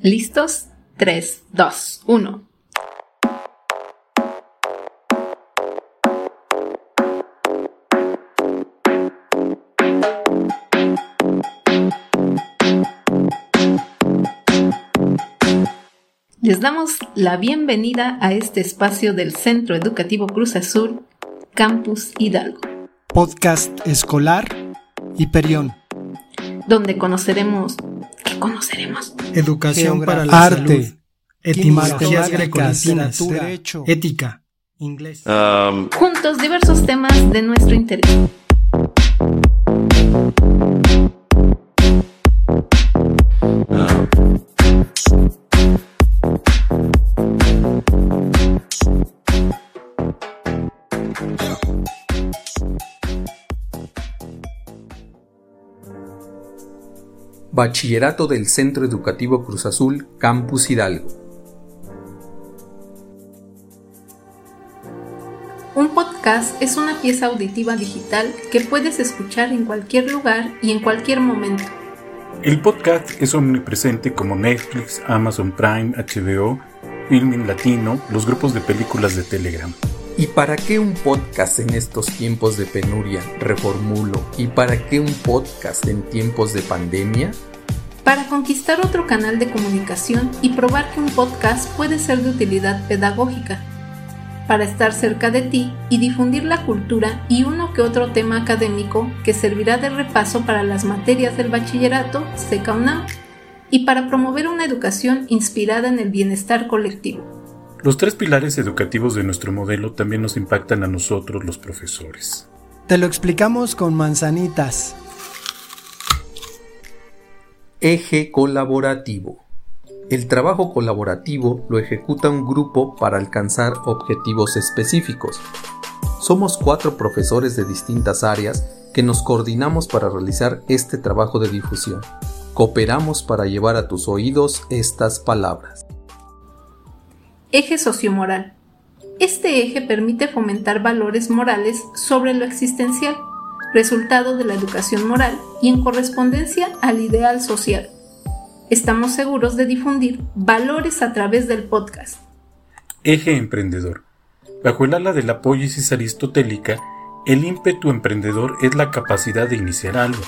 ¿Listos? 3, 2, 1. Les damos la bienvenida a este espacio del Centro Educativo Cruz Azul, Campus Hidalgo. Podcast escolar Hiperión. Donde conoceremos... ¿Qué conoceremos? Educación para la arte, salud, etimologías grecolatinas, ética. inglés. Um, Juntos diversos temas de nuestro interés. Bachillerato del Centro Educativo Cruz Azul, Campus Hidalgo. Un podcast es una pieza auditiva digital que puedes escuchar en cualquier lugar y en cualquier momento. El podcast es omnipresente como Netflix, Amazon Prime, HBO, Filmin Latino, los grupos de películas de Telegram. ¿Y para qué un podcast en estos tiempos de penuria? Reformulo. ¿Y para qué un podcast en tiempos de pandemia? Para conquistar otro canal de comunicación y probar que un podcast puede ser de utilidad pedagógica. Para estar cerca de ti y difundir la cultura y uno que otro tema académico que servirá de repaso para las materias del bachillerato SECA y para promover una educación inspirada en el bienestar colectivo. Los tres pilares educativos de nuestro modelo también nos impactan a nosotros los profesores. Te lo explicamos con manzanitas. Eje colaborativo. El trabajo colaborativo lo ejecuta un grupo para alcanzar objetivos específicos. Somos cuatro profesores de distintas áreas que nos coordinamos para realizar este trabajo de difusión. Cooperamos para llevar a tus oídos estas palabras. Eje sociomoral. Este eje permite fomentar valores morales sobre lo existencial, resultado de la educación moral y en correspondencia al ideal social. Estamos seguros de difundir valores a través del podcast. Eje emprendedor. Bajo el ala de la poiesis aristotélica, el ímpetu emprendedor es la capacidad de iniciar algo.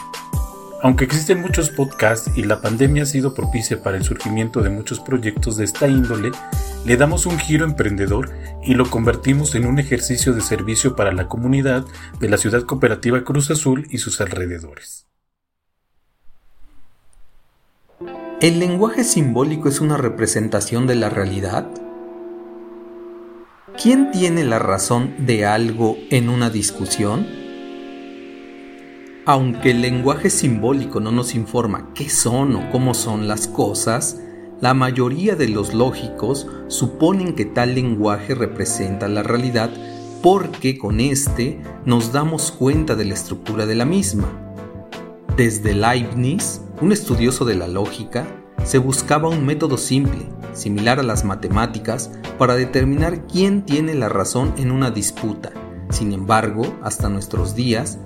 Aunque existen muchos podcasts y la pandemia ha sido propicia para el surgimiento de muchos proyectos de esta índole, le damos un giro emprendedor y lo convertimos en un ejercicio de servicio para la comunidad de la ciudad cooperativa Cruz Azul y sus alrededores. ¿El lenguaje simbólico es una representación de la realidad? ¿Quién tiene la razón de algo en una discusión? Aunque el lenguaje simbólico no nos informa qué son o cómo son las cosas, la mayoría de los lógicos suponen que tal lenguaje representa la realidad porque con este nos damos cuenta de la estructura de la misma. Desde Leibniz, un estudioso de la lógica, se buscaba un método simple, similar a las matemáticas, para determinar quién tiene la razón en una disputa. Sin embargo, hasta nuestros días,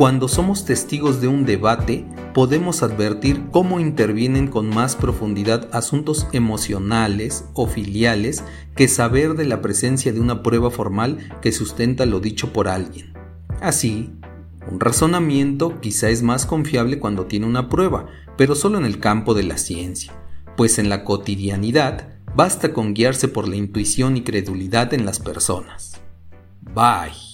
cuando somos testigos de un debate, podemos advertir cómo intervienen con más profundidad asuntos emocionales o filiales que saber de la presencia de una prueba formal que sustenta lo dicho por alguien. Así, un razonamiento quizá es más confiable cuando tiene una prueba, pero solo en el campo de la ciencia, pues en la cotidianidad basta con guiarse por la intuición y credulidad en las personas. Bye.